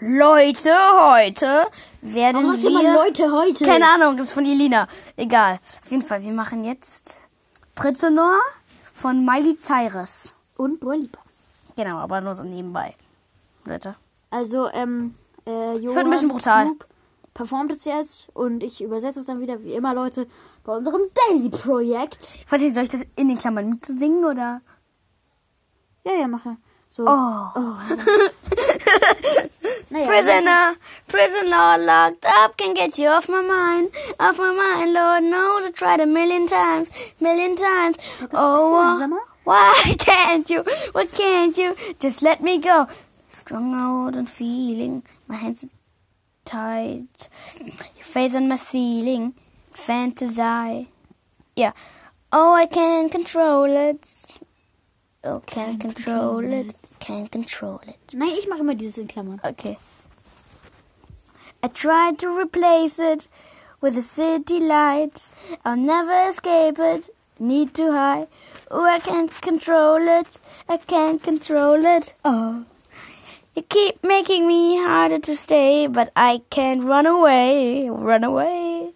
Leute, heute werden Warum wir... Leute heute? Keine Ahnung, das ist von Elina. Egal. Auf jeden Fall, wir machen jetzt Prisoner von Miley Cyrus. Und Dua Genau, aber nur so nebenbei. Leute. Also, ähm, äh, Johann wird ein bisschen brutal. Snoop performt es jetzt und ich übersetze es dann wieder, wie immer, Leute, bei unserem Daily-Projekt. Ich weiß nicht, soll ich das in den Klammern mitsingen oder? Ja, ja, mache. So. Oh. naja, Prisoner, prisoner locked up, can't get you off my mind, off my mind. Lord knows I tried a million times, million times. Oh, why can't you? Why can't you? Just let me go. Strung out and feeling, my hands tight. Your face on my ceiling, fantasize. Yeah. Oh, I can't control it. Oh, can't control it. Can't control it. Nein, ich mache immer dieses in Klammern. Okay. I tried to replace it with the city lights. I'll never escape it. Need to hide. Oh, I can't control it. I can't control it. Oh. You keep making me harder to stay, but I can't run away. Run away.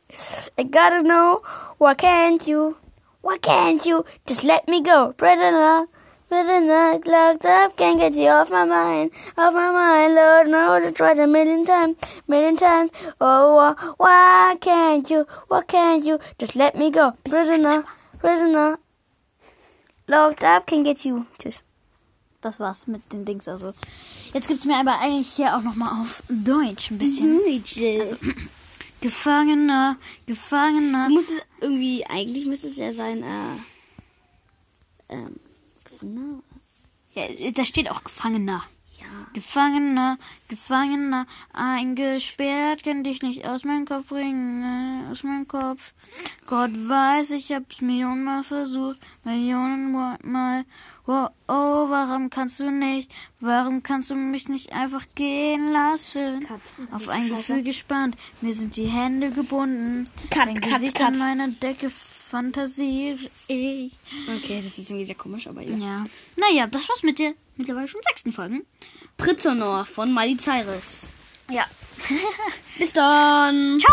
I gotta know. Why can't you? Why can't you? Just let me go. Prisoner. Prisoner locked up. Can't get you off my mind. Off my mind. Lord knows I tried a million times. Million times. Oh, why can't you? Why can't you? Just let me go. Prisoner. Prisoner. Locked up. Can't get you. Tschüss. Das war's mit den Dings. Also, jetzt gibt's mir aber eigentlich hier auch nochmal auf Deutsch ein bisschen. Also, Gefangener, Gefangener. Du musst es irgendwie, eigentlich müsste es ja sein, äh, ähm, Gefangener? Ja, da steht auch Gefangener. Ja. Gefangener, Gefangener, eingesperrt, kann dich nicht aus meinem Kopf bringen, äh, aus meinem Kopf. Gott weiß, ich hab's millionenmal versucht, millionenmal. Oh, oh, warum kannst du nicht, warum kannst du mich nicht einfach gehen lassen? Cut. Auf ein Gefühl gespannt, mir sind die Hände gebunden. Cut, Dein cut, Gesicht an meiner Decke fantasiere ich. Okay, das ist irgendwie sehr komisch, aber ja. Ja. Naja, das war's mit der mittlerweile schon sechsten Folgen. Prisoner von Miley Cyrus. Ja. Bis dann. Ciao!